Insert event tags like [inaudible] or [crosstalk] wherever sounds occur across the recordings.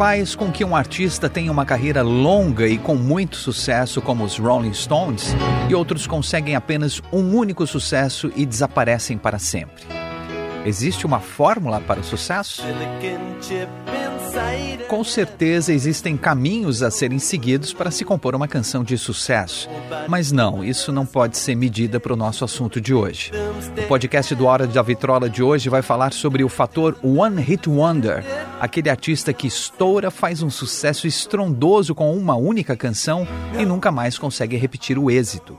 Faz com que um artista tenha uma carreira longa e com muito sucesso, como os Rolling Stones, e outros conseguem apenas um único sucesso e desaparecem para sempre? Existe uma fórmula para o sucesso? Com certeza existem caminhos a serem seguidos para se compor uma canção de sucesso. Mas não, isso não pode ser medida para o nosso assunto de hoje. O podcast do Hora da Vitrola de hoje vai falar sobre o fator One Hit Wonder, aquele artista que estoura, faz um sucesso estrondoso com uma única canção e nunca mais consegue repetir o êxito.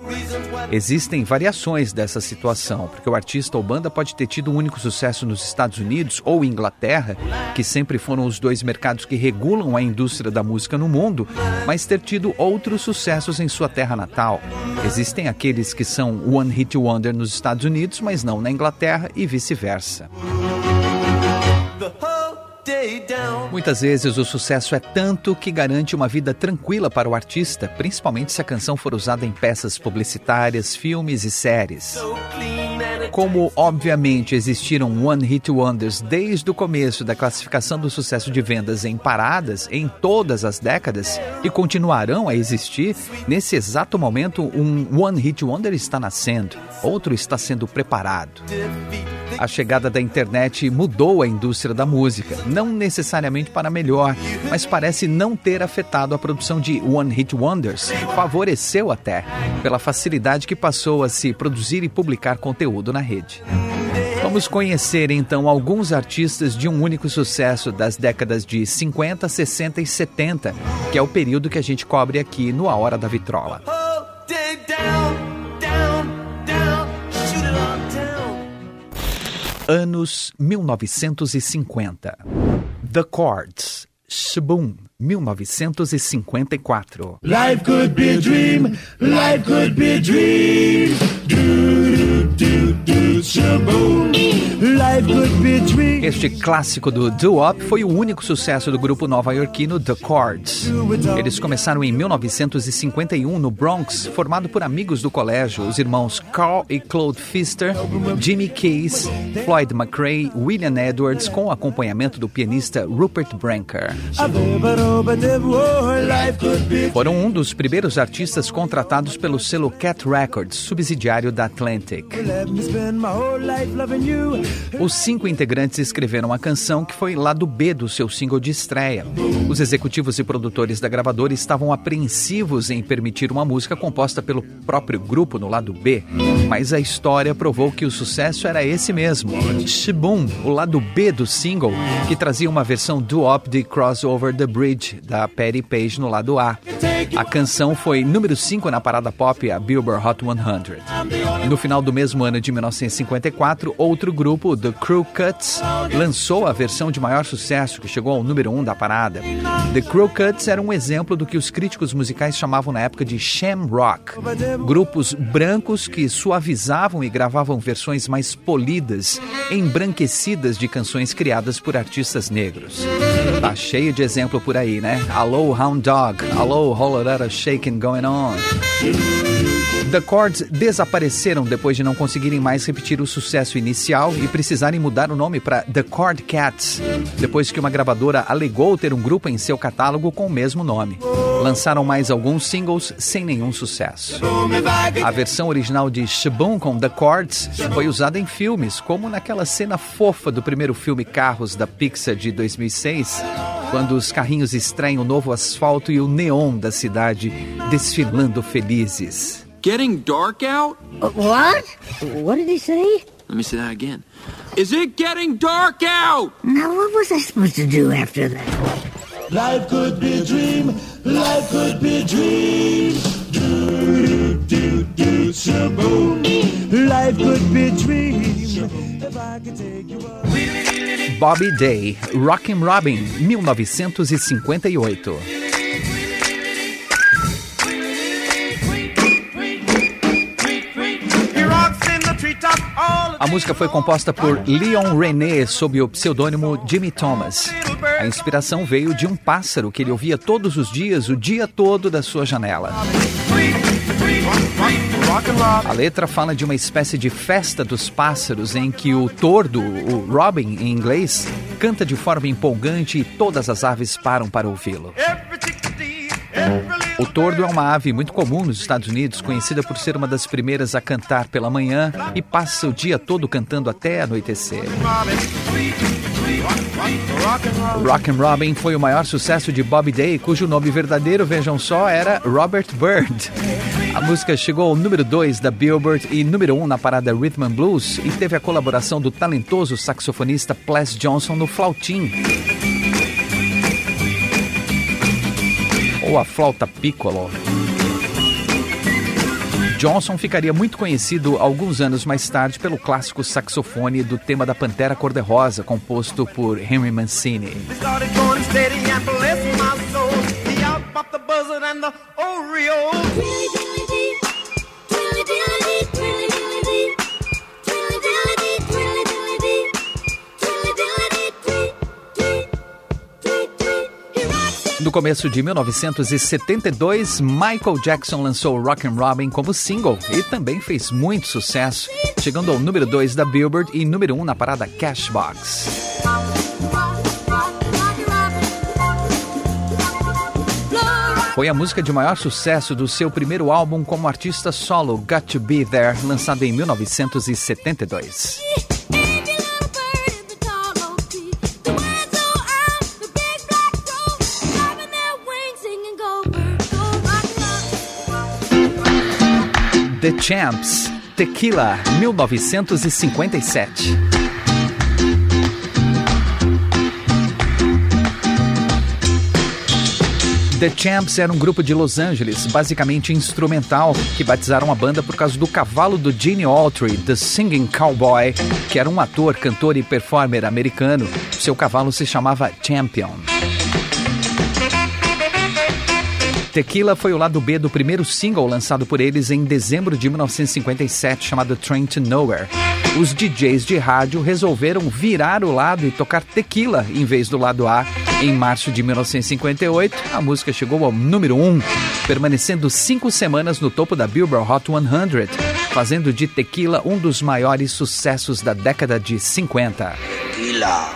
Existem variações dessa situação, porque o artista ou banda pode ter tido um único sucesso nos Estados Unidos ou Inglaterra, que sempre foram os dois mercados que regulam a indústria da música no mundo, mas ter tido outros sucessos em sua terra natal. Existem aqueles que são One Hit Wonder nos Estados Unidos, mas não na Inglaterra e vice-versa. Muitas vezes o sucesso é tanto que garante uma vida tranquila para o artista, principalmente se a canção for usada em peças publicitárias, filmes e séries. Como, obviamente, existiram One Hit Wonders desde o começo da classificação do sucesso de vendas em paradas em todas as décadas e continuarão a existir, nesse exato momento um One Hit Wonder está nascendo, outro está sendo preparado. A chegada da internet mudou a indústria da música, não necessariamente para melhor, mas parece não ter afetado a produção de One Hit Wonders, favoreceu até, pela facilidade que passou a se produzir e publicar conteúdo na rede. Vamos conhecer então alguns artistas de um único sucesso das décadas de 50, 60 e 70, que é o período que a gente cobre aqui no A Hora da Vitrola. Anos 1950. The Chords, Shaboom, 1954. Life could be a dream, life could be a dream. Do, do, Este clássico do doo-wop foi o único sucesso do grupo nova-iorquino The Chords. Eles começaram em 1951 no Bronx, formado por amigos do colégio, os irmãos Carl e Claude Pfister, Jimmy Case, Floyd McRae, William Edwards, com o acompanhamento do pianista Rupert Branker. Foram um dos primeiros artistas contratados pelo selo Cat Records, subsidiário da Atlantic. Os cinco integrantes escreveram a canção que foi lado B do seu single de estreia. Os executivos e produtores da gravadora estavam apreensivos em permitir uma música composta pelo próprio grupo no lado B, mas a história provou que o sucesso era esse mesmo. Shaboom, o lado B do single, que trazia uma versão do-op de Cross Over the Bridge da Patty Page no lado A. A canção foi número 5 na parada pop, a Billboard Hot 100. No final do mesmo ano de 1954, outro grupo, The Crew Cuts, lançou a versão de maior sucesso, que chegou ao número 1 um da parada. The Crew Cuts era um exemplo do que os críticos musicais chamavam na época de sham rock. Grupos brancos que suavizavam e gravavam versões mais polidas, embranquecidas de canções criadas por artistas negros. Tá cheio de exemplo por aí, né? Alô, Hound Dog, alô, Lotta Shaking Going On. The Chords desapareceram depois de não conseguirem mais repetir o sucesso inicial e precisarem mudar o nome para The Chord Cats, depois que uma gravadora alegou ter um grupo em seu catálogo com o mesmo nome. Lançaram mais alguns singles sem nenhum sucesso. A versão original de Shaboom com The Chords foi usada em filmes, como naquela cena fofa do primeiro filme Carros da Pixar de 2006, quando os carrinhos estranham o novo asfalto e o neon da cidade desfilando felizes. getting dark out? Uh, what? What did he say? Let me say that again. Is it getting dark out? Now, what was I supposed to do after that? Life could be a dream. Life could be a dream. Do, do, do, do, shaboom. Life could be a dream. Bobby Day, Rockin' Robin, 1958. A música foi composta por Leon René sob o pseudônimo Jimmy Thomas. A inspiração veio de um pássaro que ele ouvia todos os dias, o dia todo da sua janela. A letra fala de uma espécie de festa dos pássaros em que o tordo, o robin em inglês, canta de forma empolgante e todas as aves param para ouvi-lo. O tordo é uma ave muito comum nos Estados Unidos, conhecida por ser uma das primeiras a cantar pela manhã e passa o dia todo cantando até anoitecer. Rockin' Robin foi o maior sucesso de Bobby Day, cujo nome verdadeiro, vejam só, era Robert Bird. A música chegou ao número 2 da Billboard e número 1 um na parada Rhythm and Blues e teve a colaboração do talentoso saxofonista Ples Johnson no flautim. Ou a flauta piccolo. Johnson ficaria muito conhecido alguns anos mais tarde pelo clássico saxofone do tema da Pantera Cor-de-Rosa, composto por Henry Mancini. No começo de 1972, Michael Jackson lançou Rockin' Robin como single e também fez muito sucesso, chegando ao número 2 da Billboard e número 1 um na parada Cashbox. Foi a música de maior sucesso do seu primeiro álbum como artista solo, Got to Be There, lançado em 1972. The Champs, Tequila, 1957. The Champs era um grupo de Los Angeles, basicamente instrumental, que batizaram a banda por causa do cavalo do Gene Autry, The Singing Cowboy, que era um ator, cantor e performer americano. Seu cavalo se chamava Champion. Tequila foi o lado B do primeiro single lançado por eles em dezembro de 1957, chamado Train to Nowhere. Os DJs de rádio resolveram virar o lado e tocar Tequila em vez do lado A. Em março de 1958, a música chegou ao número 1, permanecendo cinco semanas no topo da Billboard Hot 100, fazendo de Tequila um dos maiores sucessos da década de 50. Tequila.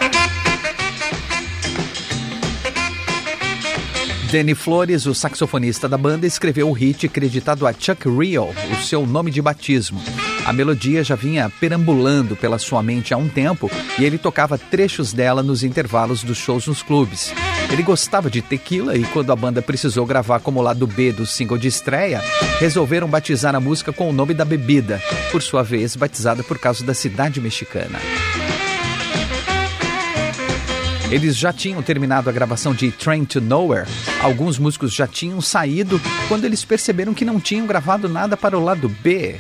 Danny Flores, o saxofonista da banda, escreveu o hit creditado a Chuck Real, o seu nome de batismo. A melodia já vinha perambulando pela sua mente há um tempo e ele tocava trechos dela nos intervalos dos shows nos clubes. Ele gostava de tequila e quando a banda precisou gravar como lado B do single de estreia, resolveram batizar a música com o nome da bebida, por sua vez batizada por causa da cidade mexicana. Eles já tinham terminado a gravação de Train to Nowhere. Alguns músicos já tinham saído quando eles perceberam que não tinham gravado nada para o lado B.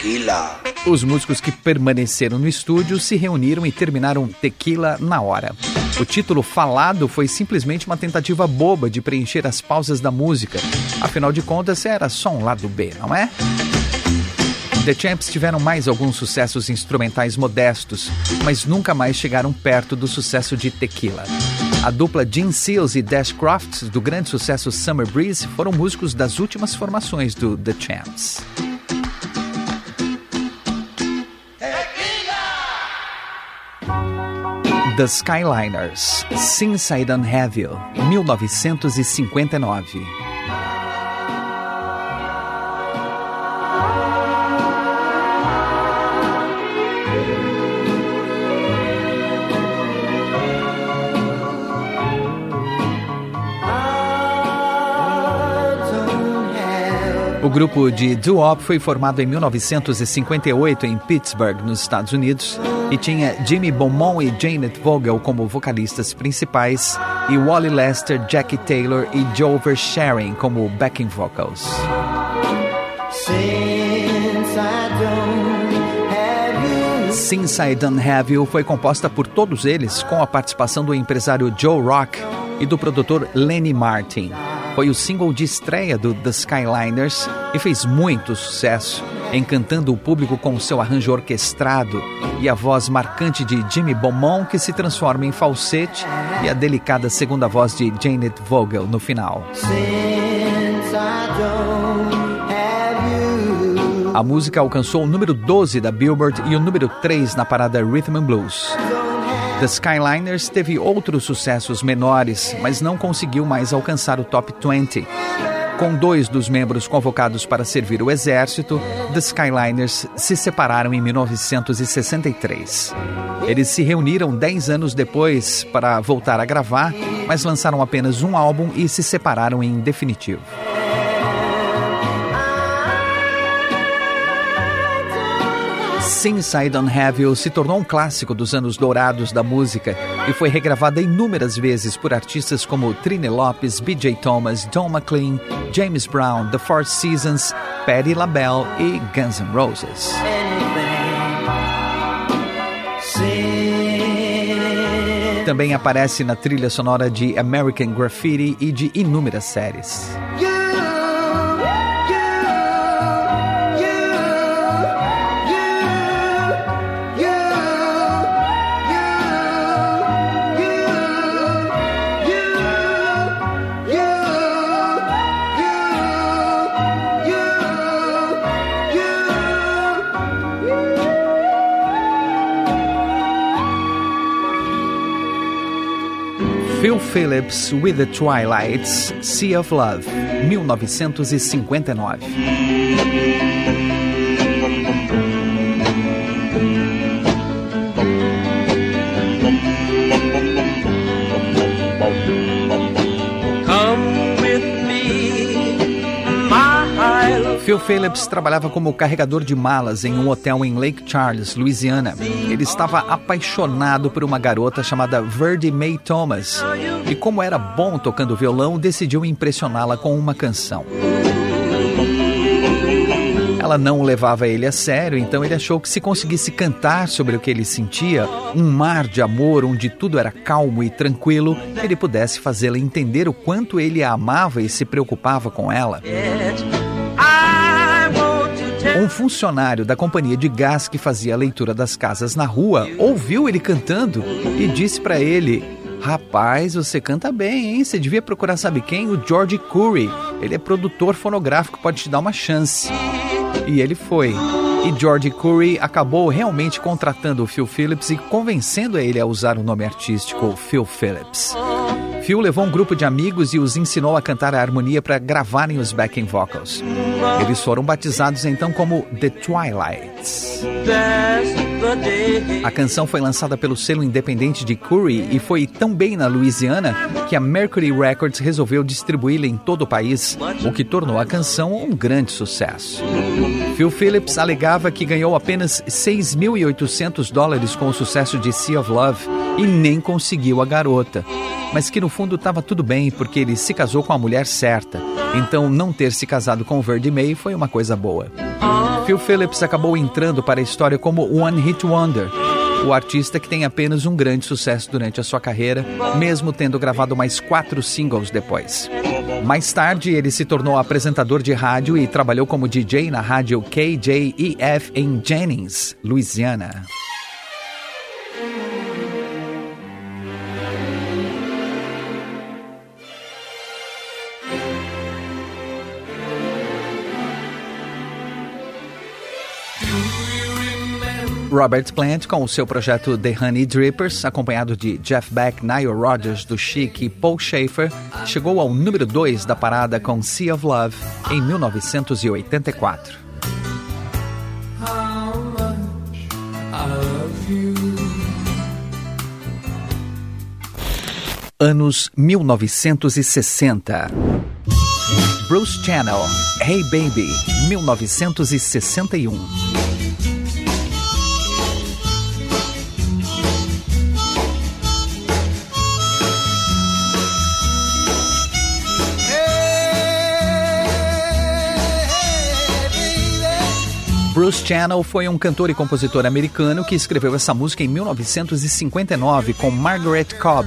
Tequila. Os músicos que permaneceram no estúdio se reuniram e terminaram Tequila na hora. O título falado foi simplesmente uma tentativa boba de preencher as pausas da música. Afinal de contas, era só um lado B, não é? The Champs tiveram mais alguns sucessos instrumentais modestos, mas nunca mais chegaram perto do sucesso de Tequila. A dupla Gene Seals e Dash Crofts, do grande sucesso Summer Breeze, foram músicos das últimas formações do The Champs. The Skyliners, Since I Don't Have You, 1959. O grupo de doo-wop foi formado em 1958 em Pittsburgh, nos Estados Unidos, e tinha Jimmy Beaumont e Janet Vogel como vocalistas principais e Wally Lester, Jackie Taylor e Joe Verscharing como backing vocals. Since I don't Since I Don't Have You foi composta por todos eles, com a participação do empresário Joe Rock e do produtor Lenny Martin. Foi o single de estreia do The Skyliners e fez muito sucesso, encantando o público com seu arranjo orquestrado e a voz marcante de Jimmy Beaumont, que se transforma em falsete, e a delicada segunda voz de Janet Vogel no final. A música alcançou o número 12 da Billboard e o número 3 na parada Rhythm and Blues. The Skyliners teve outros sucessos menores, mas não conseguiu mais alcançar o top 20. Com dois dos membros convocados para servir o exército, The Skyliners se separaram em 1963. Eles se reuniram dez anos depois para voltar a gravar, mas lançaram apenas um álbum e se separaram em definitivo. Since I Don't Have You se tornou um clássico dos anos dourados da música e foi regravada inúmeras vezes por artistas como Trine Lopes, B.J. Thomas, Don McLean, James Brown, The Four Seasons, Patti LaBelle e Guns N' Roses. Também aparece na trilha sonora de American Graffiti e de inúmeras séries. Phil Phillips with the Twilights, Sea of Love, 1959. Phillips trabalhava como carregador de malas em um hotel em Lake Charles, Louisiana. Ele estava apaixonado por uma garota chamada Verdi Mae Thomas e, como era bom tocando violão, decidiu impressioná-la com uma canção. Ela não levava ele a sério, então ele achou que se conseguisse cantar sobre o que ele sentia, um mar de amor onde tudo era calmo e tranquilo, ele pudesse fazê-la entender o quanto ele a amava e se preocupava com ela. Um funcionário da companhia de gás que fazia a leitura das casas na rua ouviu ele cantando e disse para ele: Rapaz, você canta bem, hein? Você devia procurar, sabe quem? O George Curry. Ele é produtor fonográfico, pode te dar uma chance. E ele foi. E George Curry acabou realmente contratando o Phil Phillips e convencendo ele a usar o nome artístico Phil Phillips. Phil levou um grupo de amigos e os ensinou a cantar a harmonia para gravarem os backing vocals. Eles foram batizados então como The Twilights. A canção foi lançada pelo selo independente de Curry e foi tão bem na Louisiana que a Mercury Records resolveu distribuí-la em todo o país, o que tornou a canção um grande sucesso. Phil Phillips alegava que ganhou apenas 6.800 dólares com o sucesso de Sea of Love e nem conseguiu a garota. Mas que no fundo estava tudo bem porque ele se casou com a mulher certa. Então não ter se casado com Verdi May foi uma coisa boa. Phil Phillips acabou entrando para a história como One Hit Wonder, o artista que tem apenas um grande sucesso durante a sua carreira, mesmo tendo gravado mais quatro singles depois. Mais tarde, ele se tornou apresentador de rádio e trabalhou como DJ na rádio KJEF em Jennings, Louisiana. Robert Plant com o seu projeto The Honey Drippers, acompanhado de Jeff Beck, Nile Rodgers do Chic e Paul Schaefer, chegou ao número 2 da parada com Sea of Love em 1984. Anos 1960 Bruce Channel, Hey Baby, 1961 Bruce Channel foi um cantor e compositor americano que escreveu essa música em 1959 com Margaret Cobb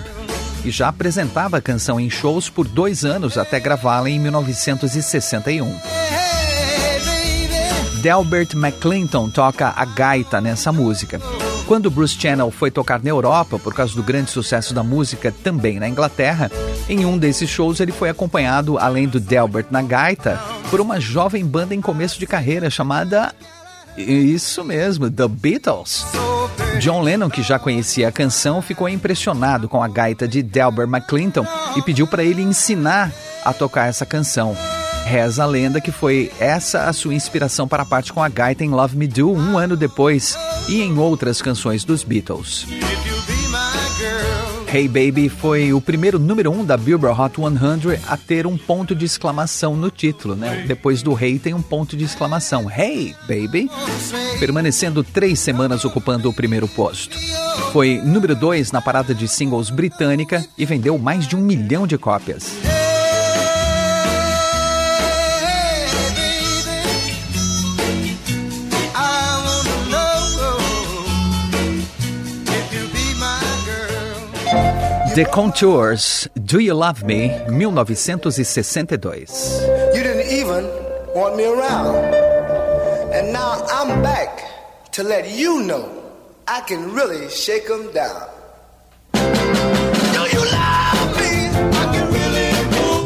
e já apresentava a canção em shows por dois anos até gravá-la em 1961. Delbert McClinton toca a gaita nessa música. Quando Bruce Channel foi tocar na Europa, por causa do grande sucesso da música também na Inglaterra, em um desses shows ele foi acompanhado, além do Delbert na gaita, por uma jovem banda em começo de carreira chamada. Isso mesmo, The Beatles. John Lennon, que já conhecia a canção, ficou impressionado com a gaita de Delbert McClinton e pediu para ele ensinar a tocar essa canção. Reza a lenda que foi essa a sua inspiração para a parte com a gaita em Love Me Do um ano depois e em outras canções dos Beatles. Hey Baby foi o primeiro número um da Billboard Hot 100 a ter um ponto de exclamação no título, né? Depois do Hey tem um ponto de exclamação. Hey Baby! Permanecendo três semanas ocupando o primeiro posto. Foi número dois na parada de singles britânica e vendeu mais de um milhão de cópias. The Contours, Do You Love Me, 1962. You didn't even want me around. And now I'm back to let you know I can really shake them down.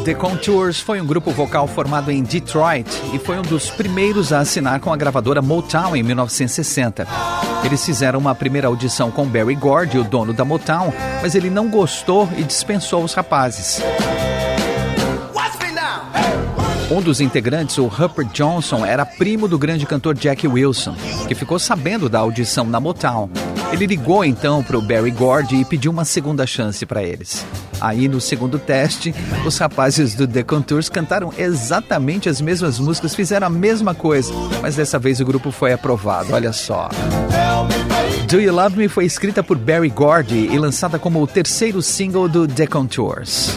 The Contours foi um grupo vocal formado em Detroit e foi um dos primeiros a assinar com a gravadora Motown em 1960. Eles fizeram uma primeira audição com Barry Gordy, o dono da Motown, mas ele não gostou e dispensou os rapazes. Um dos integrantes, o Rupert Johnson, era primo do grande cantor Jack Wilson, que ficou sabendo da audição na Motown. Ele ligou então para o Barry Gordy e pediu uma segunda chance para eles. Aí, no segundo teste, os rapazes do The Contours cantaram exatamente as mesmas músicas, fizeram a mesma coisa, mas dessa vez o grupo foi aprovado, olha só. Do You Love Me foi escrita por Barry Gordy e lançada como o terceiro single do The Contours.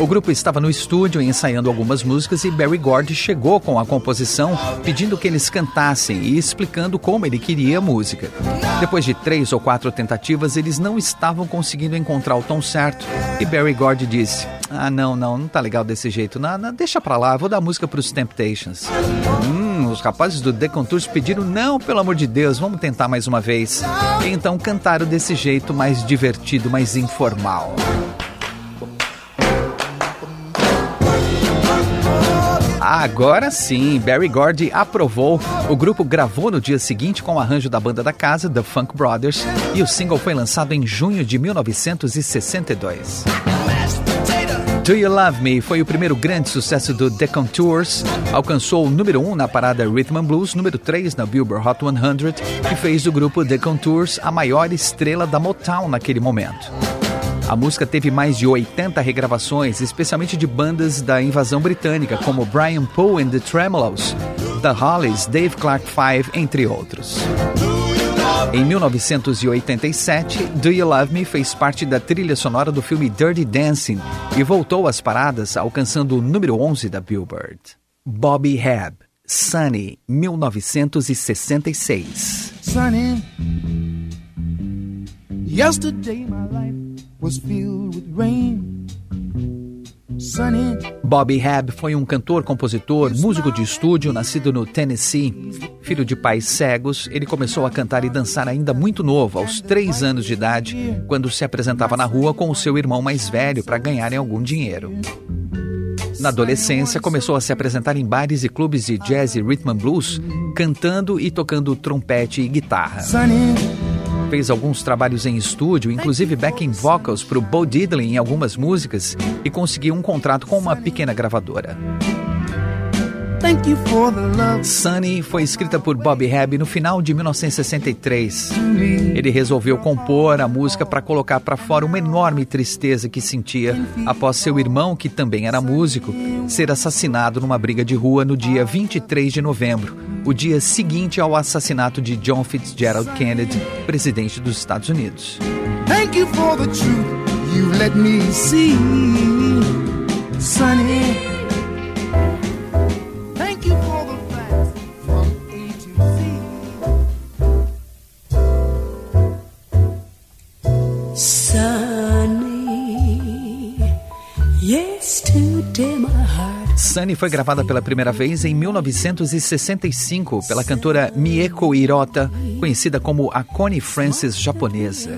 O grupo estava no estúdio ensaiando algumas músicas e Barry Gordy chegou com a composição, pedindo que eles cantassem e explicando como ele queria a música. Depois de três ou quatro tentativas, eles não estavam conseguindo encontrar o tom certo e Barry Gordy disse: Ah, não, não, não tá legal desse jeito, não, não deixa pra lá, vou dar música pros Temptations. Hum, os rapazes do The Contours pediram: Não, pelo amor de Deus, vamos tentar mais uma vez. E então cantaram desse jeito mais divertido, mais informal. Agora sim, Barry Gordy aprovou. O grupo gravou no dia seguinte com o arranjo da banda da casa, The Funk Brothers, e o single foi lançado em junho de 1962. Do You Love Me foi o primeiro grande sucesso do The Contours, alcançou o número 1 um na parada Rhythm and Blues, número 3 na Billboard Hot 100 e fez do grupo The Contours a maior estrela da Motown naquele momento. A música teve mais de 80 regravações, especialmente de bandas da invasão britânica, como Brian Poe and the Tremolos, The Hollies, Dave Clark Five, entre outros. Em 1987, Do You Love Me fez parte da trilha sonora do filme Dirty Dancing e voltou às paradas, alcançando o número 11 da Billboard. Bobby Hebb, Sunny, 1966. Sunny, yesterday my life was filled with rain. Sunny. Bobby Hebb foi um cantor, compositor, músico de estúdio, nascido no Tennessee. Filho de pais cegos, ele começou a cantar e dançar ainda muito novo, aos três anos de idade, quando se apresentava na rua com o seu irmão mais velho para ganharem algum dinheiro. Na adolescência, começou a se apresentar em bares e clubes de jazz e rhythm and blues, cantando e tocando trompete e guitarra. Sunny. Fez alguns trabalhos em estúdio, inclusive backing vocals para o Bo Diddley em algumas músicas e conseguiu um contrato com uma pequena gravadora. Thank you for the love Sunny foi escrita por Bobby Hebb no final de 1963. Ele resolveu compor a música para colocar para fora uma enorme tristeza que sentia após seu irmão, que também era músico, ser assassinado numa briga de rua no dia 23 de novembro, o dia seguinte ao assassinato de John Fitzgerald Kennedy, presidente dos Estados Unidos. Thank you for the truth you let me see. Sonny. Sunny foi gravada pela primeira vez em 1965 pela cantora Mieko Hirota, conhecida como a Connie Francis japonesa.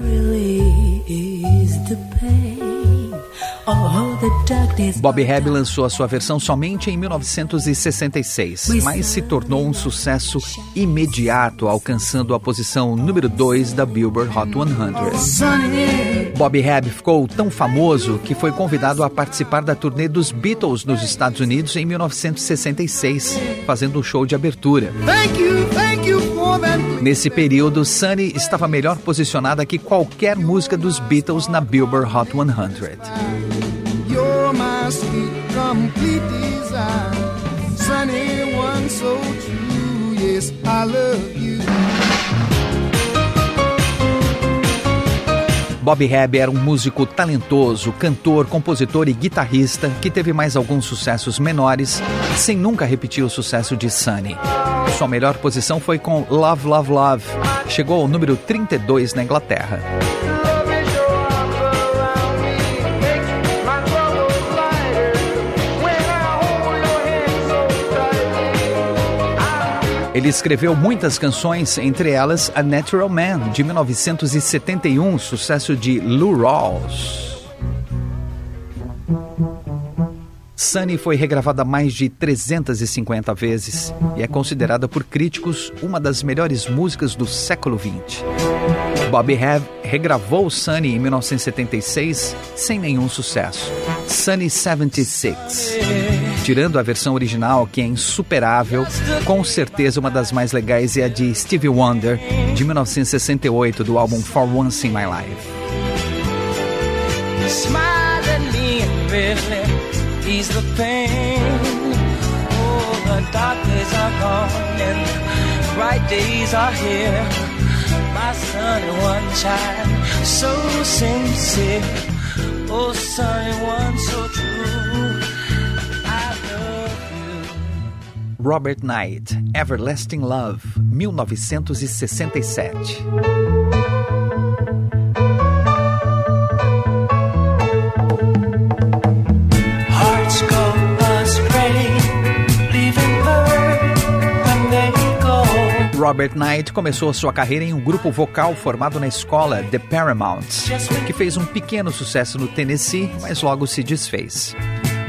Bobby Hebb lançou a sua versão somente em 1966, mas se tornou um sucesso imediato, alcançando a posição número 2 da Billboard Hot 100. Sonny. Bobby Hebb ficou tão famoso que foi convidado a participar da turnê dos Beatles nos Estados Unidos em 1966, fazendo um show de abertura. Thank you, thank you. Nesse período, Sunny estava melhor posicionada que qualquer música dos Beatles na Billboard Hot 100. You're my sweet, complete desire. Sunny one so true. Yes, I love you. Bobby Hebb era um músico talentoso, cantor, compositor e guitarrista que teve mais alguns sucessos menores, sem nunca repetir o sucesso de Sunny. Sua melhor posição foi com Love, Love, Love. Chegou ao número 32 na Inglaterra. Ele escreveu muitas canções, entre elas A Natural Man, de 1971, sucesso de Lou Rawls. Sunny foi regravada mais de 350 vezes e é considerada por críticos uma das melhores músicas do século XX. Bobby Hebb regravou Sunny em 1976 sem nenhum sucesso. Sunny 76. Tirando a versão original, que é insuperável, com certeza uma das mais legais é a de Stevie Wonder, de 1968, do álbum For Once in My Life. Oh. Oh, one so true. Robert Knight, Everlasting Love, 1967. Hearts go astray, leaving bird when they go. Robert Knight começou sua carreira em um grupo vocal formado na escola The Paramounts, que fez um pequeno sucesso no Tennessee, mas logo se desfez.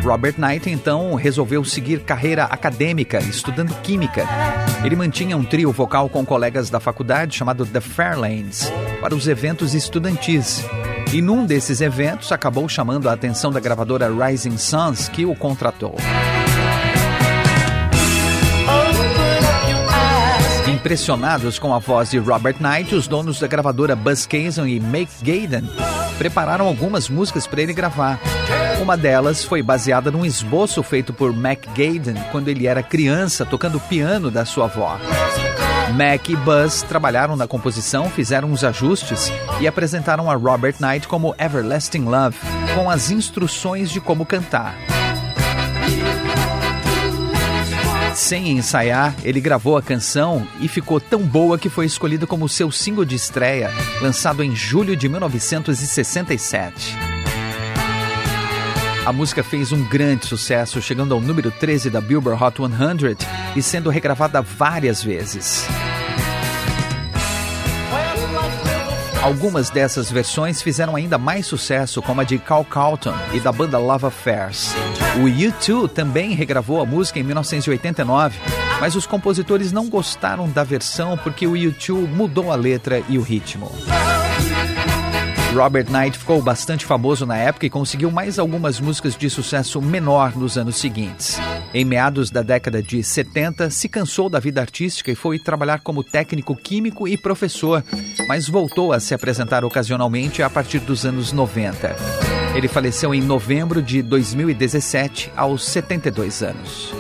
Robert Knight então resolveu seguir carreira acadêmica, estudando química. Ele mantinha um trio vocal com colegas da faculdade chamado The Fairlanes para os eventos estudantis. E num desses eventos acabou chamando a atenção da gravadora Rising Suns, que o contratou. Impressionados com a voz de Robert Knight, os donos da gravadora Buzz Cason e Make Gaden prepararam algumas músicas para ele gravar. Uma delas foi baseada num esboço feito por Mac Gaden quando ele era criança tocando piano da sua avó. Mac e Buzz trabalharam na composição, fizeram uns ajustes e apresentaram a Robert Knight como Everlasting Love, com as instruções de como cantar. Sem ensaiar, ele gravou a canção e ficou tão boa que foi escolhida como seu single de estreia, lançado em julho de 1967. A música fez um grande sucesso, chegando ao número 13 da Billboard Hot 100 e sendo regravada várias vezes. Algumas dessas versões fizeram ainda mais sucesso, como a de Cal Carlton e da banda Love Affairs. O U2 também regravou a música em 1989, mas os compositores não gostaram da versão porque o U2 mudou a letra e o ritmo. Robert Knight ficou bastante famoso na época e conseguiu mais algumas músicas de sucesso menor nos anos seguintes. Em meados da década de 70, se cansou da vida artística e foi trabalhar como técnico químico e professor, mas voltou a se apresentar ocasionalmente a partir dos anos 90. Ele faleceu em novembro de 2017, aos 72 anos.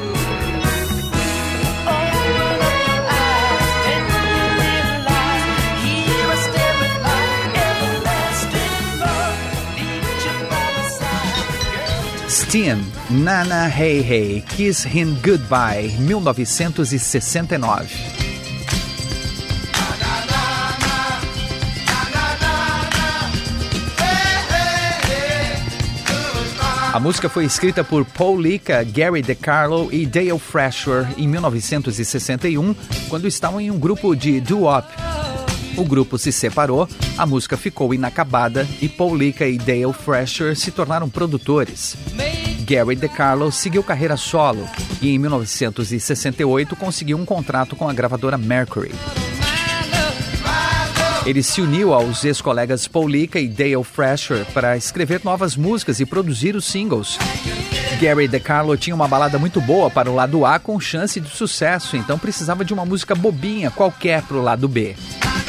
Steam, Nana Hey Hey, Kiss Him Goodbye, 1969. A música foi escrita por Paul Lika, Gary DeCarlo e Dale Fresher em 1961, quando estavam em um grupo de doo-wop. O grupo se separou, a música ficou inacabada e Paul Lika e Dale Fresher se tornaram produtores. Gary DeCarlo seguiu carreira solo e em 1968 conseguiu um contrato com a gravadora Mercury. Ele se uniu aos ex-colegas Paul Lika e Dale Fresher para escrever novas músicas e produzir os singles. Gary DeCarlo tinha uma balada muito boa para o lado A com chance de sucesso, então precisava de uma música bobinha qualquer para o lado B.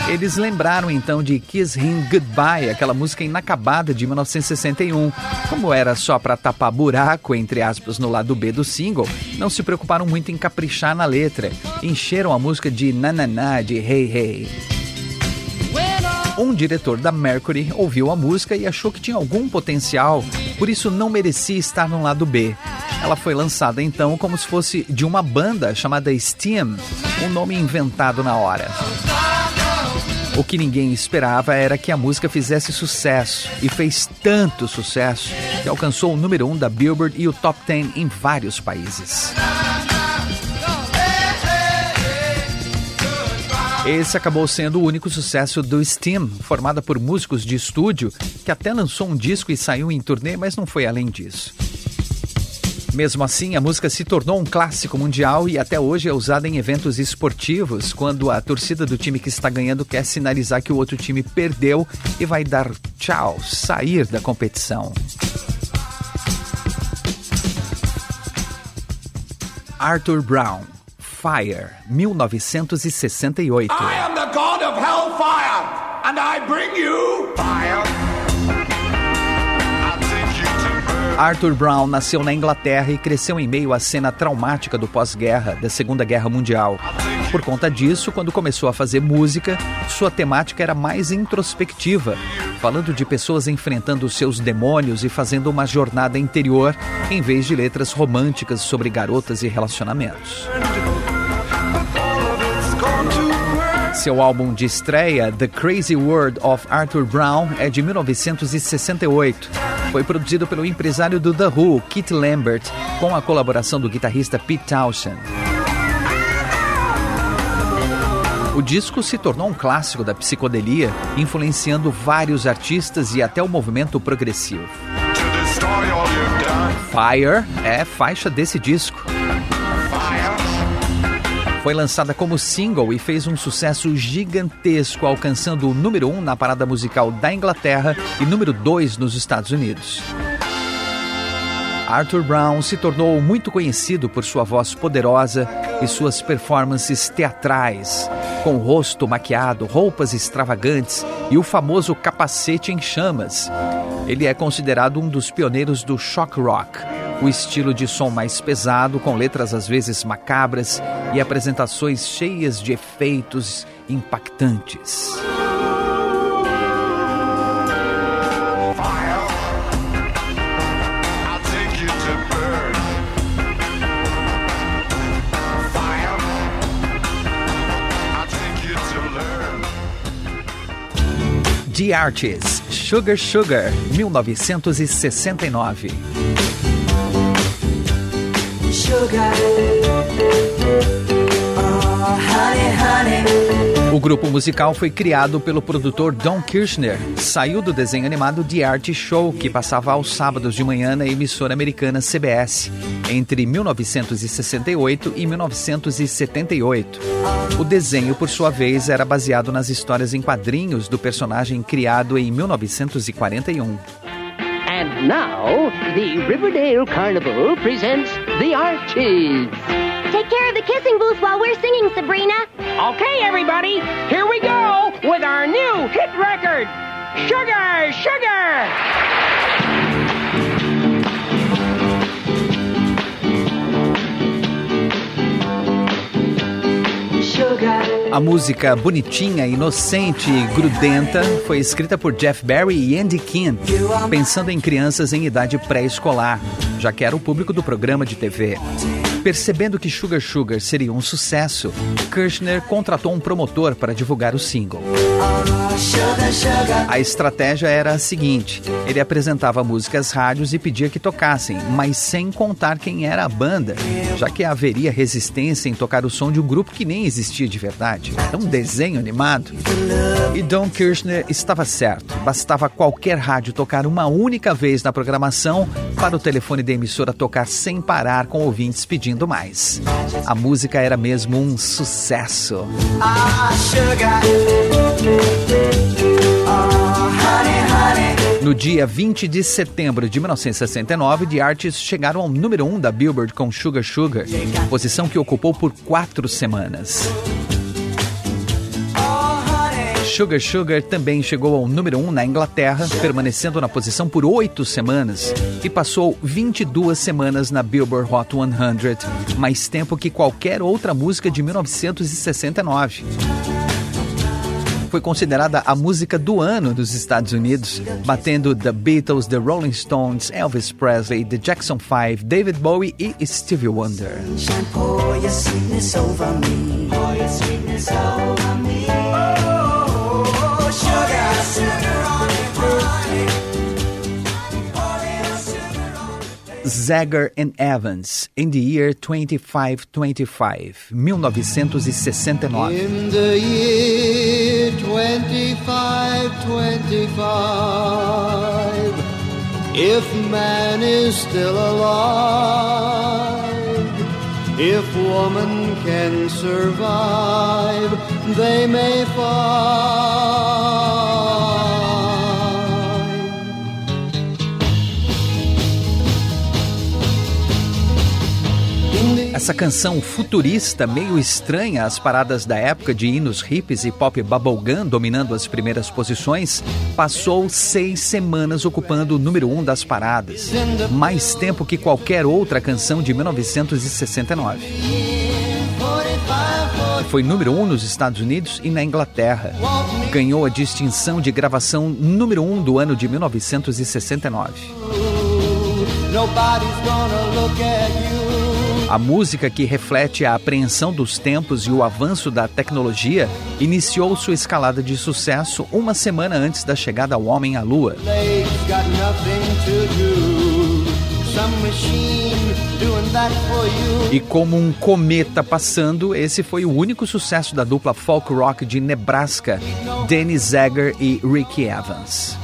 Eles lembraram então de Kiss Him Goodbye, aquela música inacabada de 1961. Como era só para tapar buraco, entre aspas, no lado B do single, não se preocuparam muito em caprichar na letra. Encheram a música de nananá, de hey hey. Um diretor da Mercury ouviu a música e achou que tinha algum potencial, por isso não merecia estar no lado B. Ela foi lançada então como se fosse de uma banda chamada Steam, um nome inventado na hora. O que ninguém esperava era que a música fizesse sucesso, e fez tanto sucesso que alcançou o número 1 um da Billboard e o top 10 em vários países. Esse acabou sendo o único sucesso do Steam, formada por músicos de estúdio, que até lançou um disco e saiu em turnê, mas não foi além disso. Mesmo assim, a música se tornou um clássico mundial e até hoje é usada em eventos esportivos, quando a torcida do time que está ganhando quer sinalizar que o outro time perdeu e vai dar tchau, sair da competição. Arthur Brown Fire, 1968. I am the god of hellfire, and I bring you fire. Arthur Brown nasceu na Inglaterra e cresceu em meio à cena traumática do pós-guerra, da Segunda Guerra Mundial. Por conta disso, quando começou a fazer música, sua temática era mais introspectiva, falando de pessoas enfrentando seus demônios e fazendo uma jornada interior, em vez de letras românticas sobre garotas e relacionamentos. Seu álbum de estreia, The Crazy World of Arthur Brown, é de 1968. Foi produzido pelo empresário do The Who, Keith Lambert, com a colaboração do guitarrista Pete Townshend. O disco se tornou um clássico da psicodelia, influenciando vários artistas e até o movimento progressivo. Fire é faixa desse disco. Foi lançada como single e fez um sucesso gigantesco, alcançando o número 1 um na parada musical da Inglaterra e número 2 nos Estados Unidos. Arthur Brown se tornou muito conhecido por sua voz poderosa e suas performances teatrais, com rosto maquiado, roupas extravagantes e o famoso capacete em chamas. Ele é considerado um dos pioneiros do shock rock, o estilo de som mais pesado, com letras às vezes macabras e apresentações cheias de efeitos impactantes. The Artists, Sugar Sugar, 1969. O grupo musical foi criado pelo produtor Don Kirshner. Saiu do desenho animado The Art Show, que passava aos sábados de manhã na emissora americana CBS, entre 1968 e 1978. O desenho, por sua vez, era baseado nas histórias em quadrinhos do personagem criado em 1941. And now, the Riverdale Carnival presents the Archies. Take care of the kissing booth while we're singing, Sabrina. Okay, everybody, here we go with our new hit record, Sugar, Sugar! Sugar. A música bonitinha, inocente e grudenta foi escrita por Jeff Barry e Andy King, pensando em crianças em idade pré-escolar, já que era o público do programa de TV. Percebendo que Sugar Sugar seria um sucesso, Kirchner contratou um promotor para divulgar o single. A estratégia era a seguinte: ele apresentava músicas rádios e pedia que tocassem, mas sem contar quem era a banda, já que haveria resistência em tocar o som de um grupo que nem existia de verdade. É um desenho animado. E Don Kirchner estava certo. Bastava qualquer rádio tocar uma única vez na programação para o telefone da emissora tocar sem parar com ouvintes pedindo mais. A música era mesmo um sucesso. No dia 20 de setembro de 1969, The Artists chegaram ao número 1 da Billboard com Sugar Sugar, posição que ocupou por quatro semanas. Sugar Sugar também chegou ao número 1 na Inglaterra, permanecendo na posição por oito semanas e passou 22 semanas na Billboard Hot 100, mais tempo que qualquer outra música de 1969 foi considerada a música do ano dos Estados Unidos, batendo The Beatles, The Rolling Stones, Elvis Presley, The Jackson 5, David Bowie e Stevie Wonder. Zager and Evans, in the year 2525, 1969. In the year 2525, if man is still alive, if woman can survive, they may find. Essa canção futurista, meio estranha às paradas da época de hinos hippies e pop bubblegum dominando as primeiras posições, passou seis semanas ocupando o número um das paradas, mais tempo que qualquer outra canção de 1969. Foi número um nos Estados Unidos e na Inglaterra. Ganhou a distinção de gravação número um do ano de 1969. Nobody's gonna look at you. A música que reflete a apreensão dos tempos e o avanço da tecnologia iniciou sua escalada de sucesso uma semana antes da chegada ao homem à Lua. E como um cometa passando, esse foi o único sucesso da dupla folk rock de Nebraska, Danny Zager e Ricky Evans.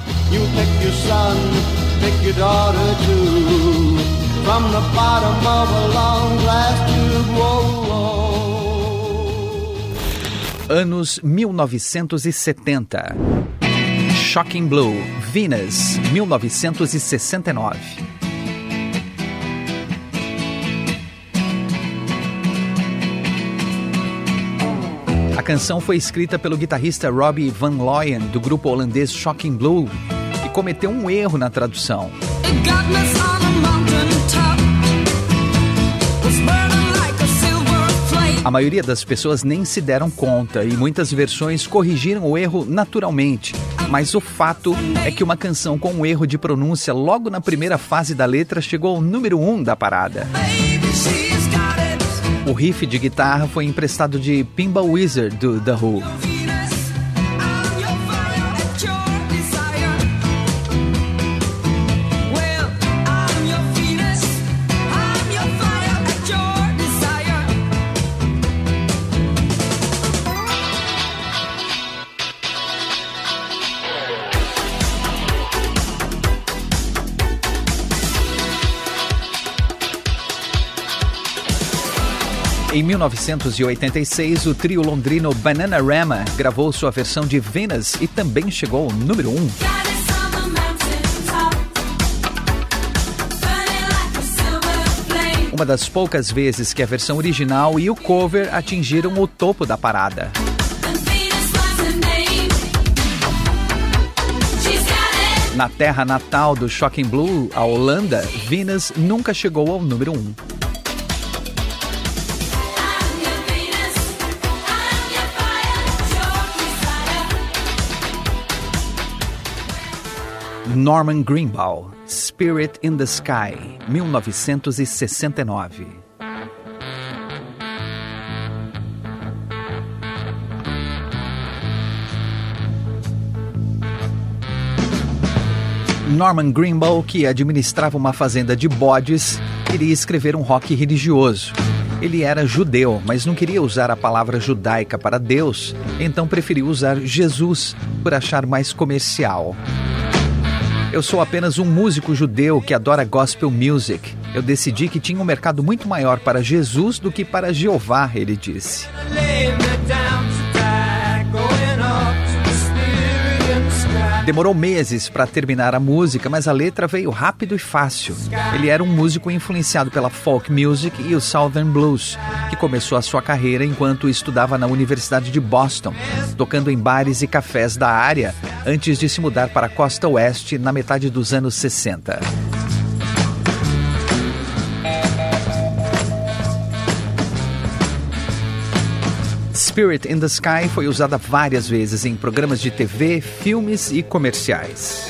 Anos 1970. Shocking Blue, Venus, 1969. Canção foi escrita pelo guitarrista Robbie Van Looyen, do grupo holandês Shocking Blue, e cometeu um erro na tradução. A maioria das pessoas nem se deram conta e muitas versões corrigiram o erro naturalmente. Mas o fato é que uma canção com um erro de pronúncia logo na primeira fase da letra chegou ao número 1 um da parada. O riff de guitarra foi emprestado de Pinball Wizard do The Who. Em 1986, o trio londrino Bananarama gravou sua versão de Venus e também chegou ao número 1. Um. Uma das poucas vezes que a versão original e o cover atingiram o topo da parada. Na terra natal do Shocking Blue, a Holanda, Venus nunca chegou ao número 1. Um. Norman Greenbaum, Spirit in the Sky, 1969. Norman Greenbaum, que administrava uma fazenda de bodes, queria escrever um rock religioso. Ele era judeu, mas não queria usar a palavra judaica para Deus, então preferiu usar Jesus por achar mais comercial. Eu sou apenas um músico judeu que adora gospel music. Eu decidi que tinha um mercado muito maior para Jesus do que para Jeová, ele disse. Demorou meses para terminar a música, mas a letra veio rápido e fácil. Ele era um músico influenciado pela folk music e o Southern Blues, que começou a sua carreira enquanto estudava na Universidade de Boston, tocando em bares e cafés da área, antes de se mudar para a costa oeste na metade dos anos 60. Spirit in the Sky foi usada várias vezes em programas de TV, filmes e comerciais.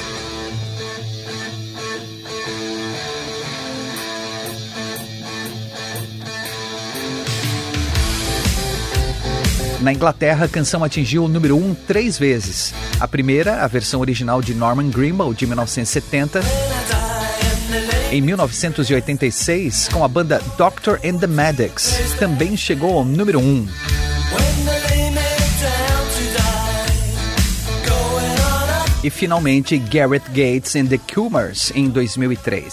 Na Inglaterra, a canção atingiu o número 1 um três vezes. A primeira, a versão original de Norman Greenbaum, de 1970. Em 1986, com a banda Doctor and the Medics, também chegou ao número 1. Um. E finalmente Garrett Gates and the Kumars em 2003.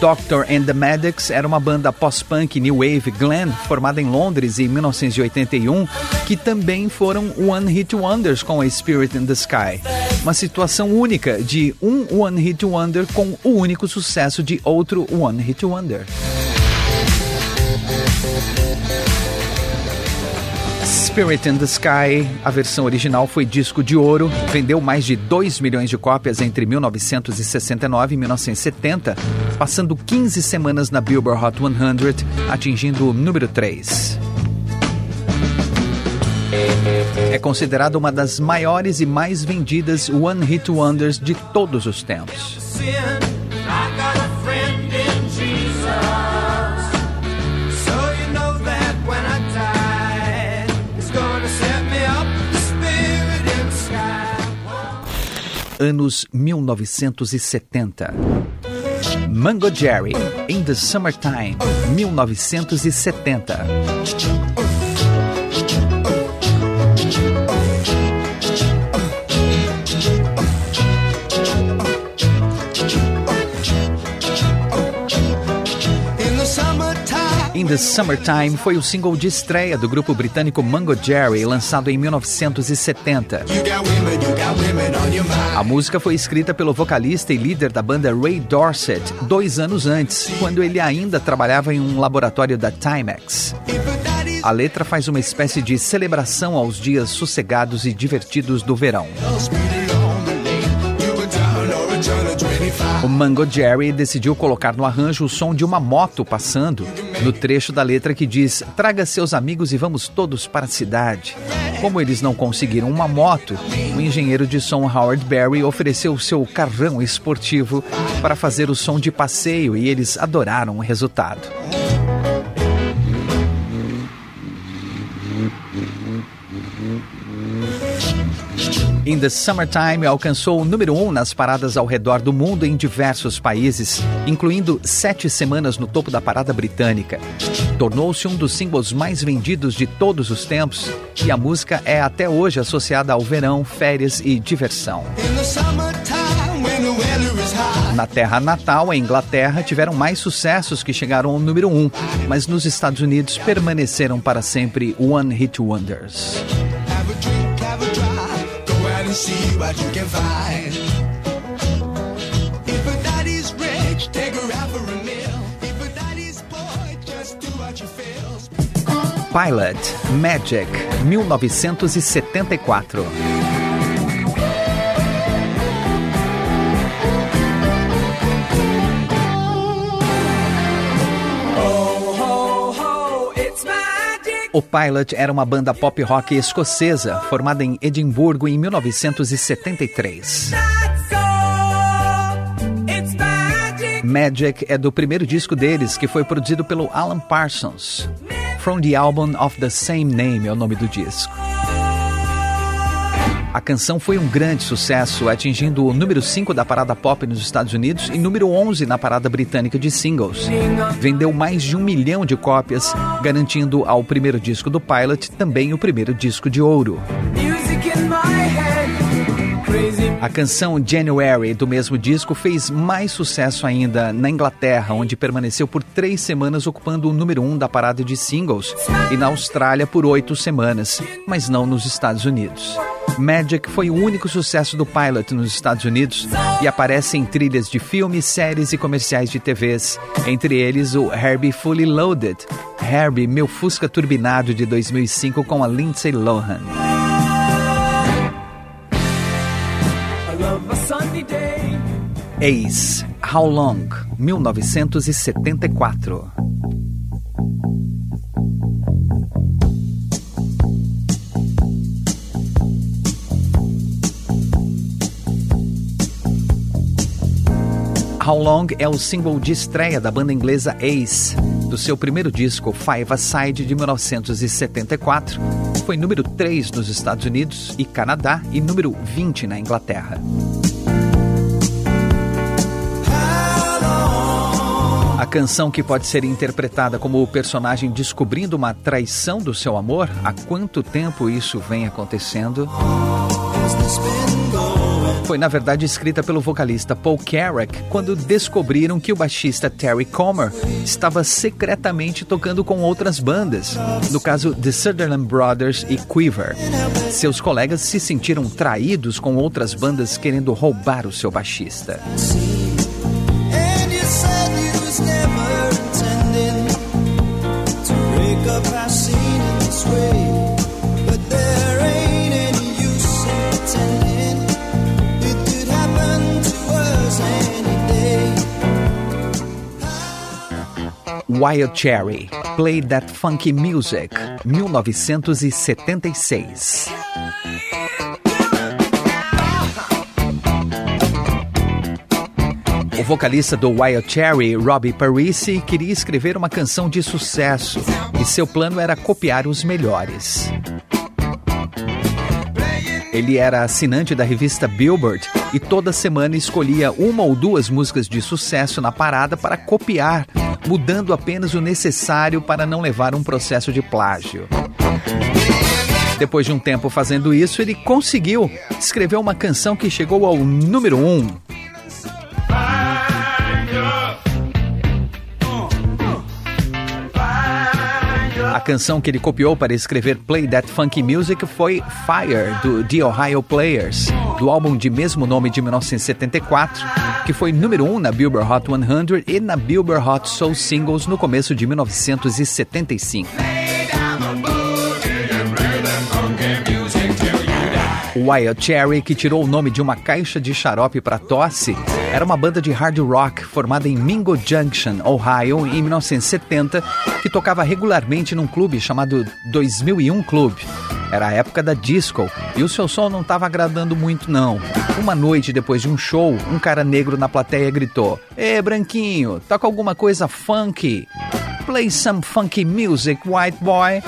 Doctor and the Medics era uma banda pós-punk new wave glam formada em Londres em 1981, que também foram One Hit Wonders com a Spirit in the Sky. Uma situação única de um One Hit Wonder com o único sucesso de outro One Hit Wonder. Spirit in the Sky, a versão original foi disco de ouro, vendeu mais de 2 milhões de cópias entre 1969 e 1970, passando 15 semanas na Billboard Hot 100, atingindo o número 3. É considerada uma das maiores e mais vendidas One Hit Wonders de todos os tempos. Anos 1970. Mango Jerry, In the Summertime, 1970. In the Summertime foi o single de estreia do grupo britânico Mango Jerry, lançado em 1970. A música foi escrita pelo vocalista e líder da banda Ray Dorset dois anos antes, quando ele ainda trabalhava em um laboratório da Timex. A letra faz uma espécie de celebração aos dias sossegados e divertidos do verão. O Mango Jerry decidiu colocar no arranjo o som de uma moto passando, no trecho da letra que diz: Traga seus amigos e vamos todos para a cidade. Como eles não conseguiram uma moto, o engenheiro de som Howard Berry ofereceu seu carrão esportivo para fazer o som de passeio e eles adoraram o resultado. In the Summertime alcançou o número 1 um nas paradas ao redor do mundo em diversos países, incluindo sete semanas no topo da parada britânica. Tornou-se um dos símbolos mais vendidos de todos os tempos e a música é até hoje associada ao verão, férias e diversão. Na terra natal, a Inglaterra, tiveram mais sucessos que chegaram ao número 1, um, mas nos Estados Unidos permaneceram para sempre One Hit Wonders. And see what you can find. If a daddy's rich, take her out for a meal. If a daddy's poor, just do what you feel. Pilot Magic 1974 O Pilot era uma banda pop rock escocesa formada em Edimburgo em 1973. Magic é do primeiro disco deles, que foi produzido pelo Alan Parsons. From the Album of the Same Name é o nome do disco. A canção foi um grande sucesso, atingindo o número 5 da parada pop nos Estados Unidos e número 11 na parada britânica de singles. Vendeu mais de um milhão de cópias, garantindo ao primeiro disco do Pilot também o primeiro disco de ouro. A canção January do mesmo disco fez mais sucesso ainda na Inglaterra, onde permaneceu por três semanas ocupando o número um da parada de singles, e na Austrália por oito semanas, mas não nos Estados Unidos. Magic foi o único sucesso do Pilot nos Estados Unidos e aparece em trilhas de filmes, séries e comerciais de TVs, entre eles o Herbie Fully Loaded, Herbie Meu Fusca Turbinado de 2005 com a Lindsay Lohan. Ace, How Long, 1974. How Long é o single de estreia da banda inglesa Ace, do seu primeiro disco Five Aside de 1974. Foi número 3 nos Estados Unidos e Canadá e número 20 na Inglaterra. A canção que pode ser interpretada como o personagem descobrindo uma traição do seu amor, há quanto tempo isso vem acontecendo? Foi, na verdade, escrita pelo vocalista Paul Carrack quando descobriram que o baixista Terry Comer estava secretamente tocando com outras bandas, no caso The Sutherland Brothers e Quiver. Seus colegas se sentiram traídos com outras bandas querendo roubar o seu baixista. Wild Cherry, Play That Funky Music, 1976. O vocalista do Wild Cherry, Robbie Parisi, queria escrever uma canção de sucesso e seu plano era copiar os melhores. Ele era assinante da revista Billboard e toda semana escolhia uma ou duas músicas de sucesso na parada para copiar, mudando apenas o necessário para não levar um processo de plágio. Depois de um tempo fazendo isso, ele conseguiu escrever uma canção que chegou ao número 1. Um. A canção que ele copiou para escrever Play That Funky Music foi Fire, do The Ohio Players, do álbum de mesmo nome de 1974, que foi número 1 um na Billboard Hot 100 e na Billboard Hot Soul Singles no começo de 1975. Wild Cherry, que tirou o nome de uma caixa de xarope para tosse, era uma banda de hard rock formada em Mingo Junction, Ohio, em 1970, que tocava regularmente num clube chamado 2001 Club. Era a época da disco e o seu som não estava agradando muito, não. Uma noite depois de um show, um cara negro na plateia gritou: Ê, branquinho, toca alguma coisa funky? Play some funky music, white boy.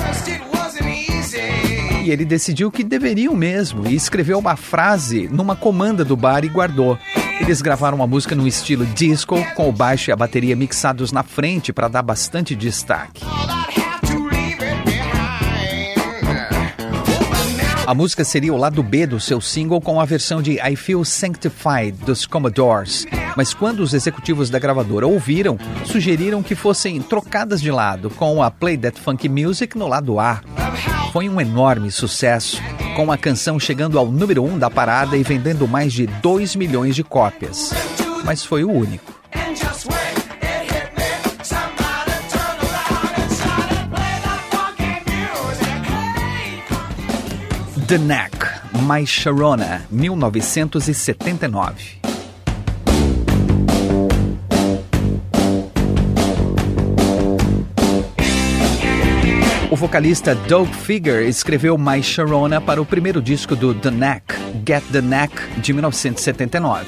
E ele decidiu que deveriam mesmo e escreveu uma frase numa comanda do bar e guardou. Eles gravaram uma música no estilo disco, com o baixo e a bateria mixados na frente para dar bastante destaque. A música seria o lado B do seu single com a versão de I Feel Sanctified dos Commodores. Mas quando os executivos da gravadora ouviram, sugeriram que fossem trocadas de lado, com a Play That Funky Music no lado A. Foi um enorme sucesso, com a canção chegando ao número 1 um da parada e vendendo mais de 2 milhões de cópias. Mas foi o único. The Knack, My Sharona, 1979. O vocalista Doug Figure escreveu My Sharona para o primeiro disco do The Knack, Get the Knack, de 1979.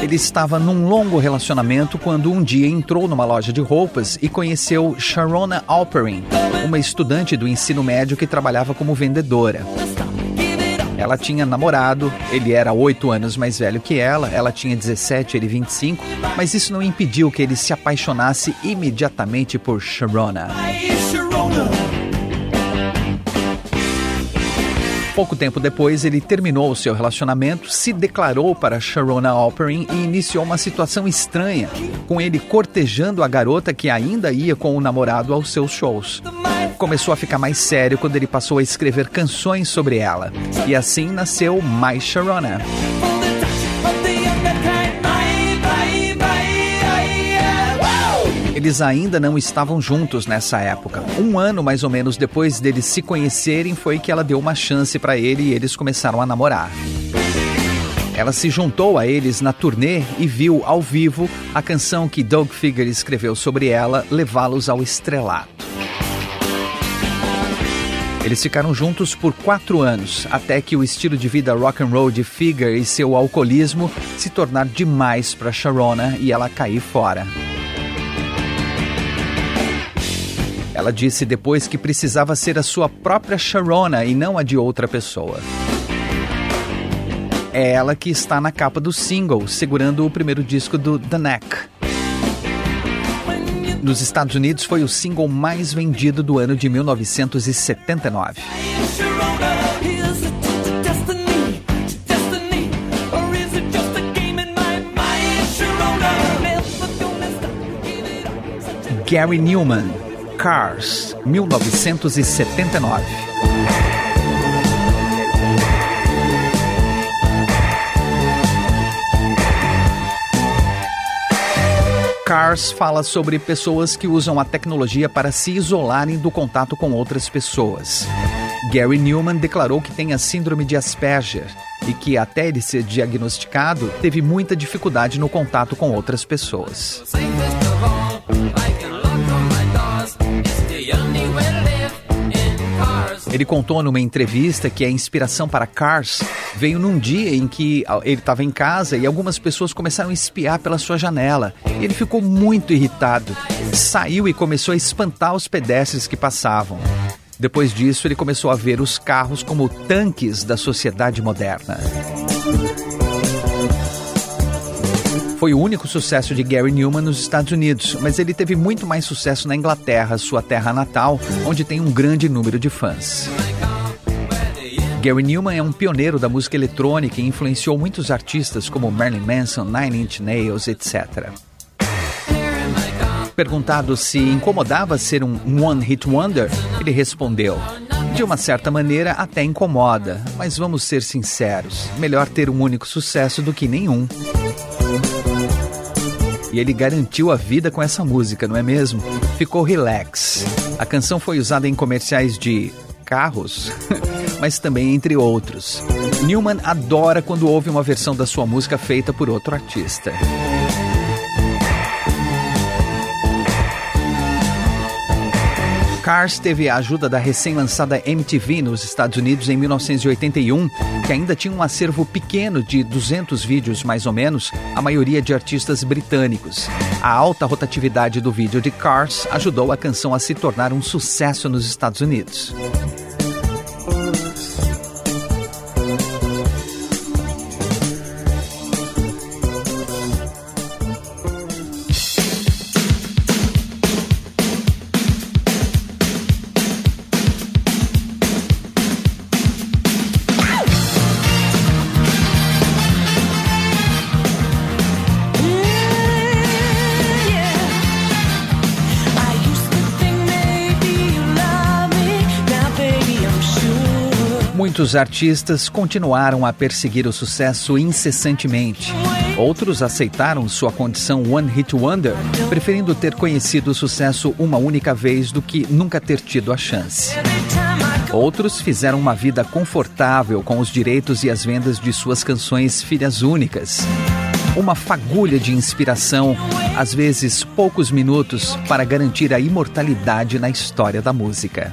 Ele estava num longo relacionamento quando um dia entrou numa loja de roupas e conheceu Sharona Alperin, uma estudante do ensino médio que trabalhava como vendedora. Ela tinha namorado, ele era oito anos mais velho que ela, ela tinha 17, ele 25, mas isso não impediu que ele se apaixonasse imediatamente por Sharona. Pouco tempo depois, ele terminou o seu relacionamento, se declarou para Sharona Alperin e iniciou uma situação estranha, com ele cortejando a garota que ainda ia com o namorado aos seus shows começou a ficar mais sério quando ele passou a escrever canções sobre ela. E assim nasceu My Sharona. Eles ainda não estavam juntos nessa época. Um ano mais ou menos depois deles se conhecerem foi que ela deu uma chance para ele e eles começaram a namorar. Ela se juntou a eles na turnê e viu ao vivo a canção que Doug Figure escreveu sobre ela, levá-los ao estrelato. Eles ficaram juntos por quatro anos, até que o estilo de vida rock and roll de Figure e seu alcoolismo se tornar demais para Sharona e ela cair fora. Ela disse depois que precisava ser a sua própria Sharona e não a de outra pessoa. É ela que está na capa do single, segurando o primeiro disco do The Neck. Nos Estados Unidos foi o single mais vendido do ano de 1979. Gary Newman, Cars, 1979. Cars fala sobre pessoas que usam a tecnologia para se isolarem do contato com outras pessoas. Gary Newman declarou que tem a síndrome de Asperger e que, até ele ser diagnosticado, teve muita dificuldade no contato com outras pessoas. Ele contou numa entrevista que a inspiração para Cars veio num dia em que ele estava em casa e algumas pessoas começaram a espiar pela sua janela. Ele ficou muito irritado, saiu e começou a espantar os pedestres que passavam. Depois disso, ele começou a ver os carros como tanques da sociedade moderna. Foi o único sucesso de Gary Newman nos Estados Unidos, mas ele teve muito mais sucesso na Inglaterra, sua terra natal, onde tem um grande número de fãs. Gary Newman é um pioneiro da música eletrônica e influenciou muitos artistas como Marilyn Manson, Nine Inch Nails, etc. Perguntado se incomodava ser um One Hit Wonder, ele respondeu: De uma certa maneira, até incomoda, mas vamos ser sinceros: melhor ter um único sucesso do que nenhum. E ele garantiu a vida com essa música, não é mesmo? Ficou relax. A canção foi usada em comerciais de carros, [laughs] mas também entre outros. Newman adora quando ouve uma versão da sua música feita por outro artista. Cars teve a ajuda da recém-lançada MTV nos Estados Unidos em 1981, que ainda tinha um acervo pequeno de 200 vídeos mais ou menos, a maioria de artistas britânicos. A alta rotatividade do vídeo de Cars ajudou a canção a se tornar um sucesso nos Estados Unidos. Muitos artistas continuaram a perseguir o sucesso incessantemente. Outros aceitaram sua condição One Hit Wonder, preferindo ter conhecido o sucesso uma única vez do que nunca ter tido a chance. Outros fizeram uma vida confortável com os direitos e as vendas de suas canções filhas únicas. uma fagulha de inspiração, às vezes poucos minutos, para garantir a imortalidade na história da música.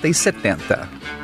60 e 70.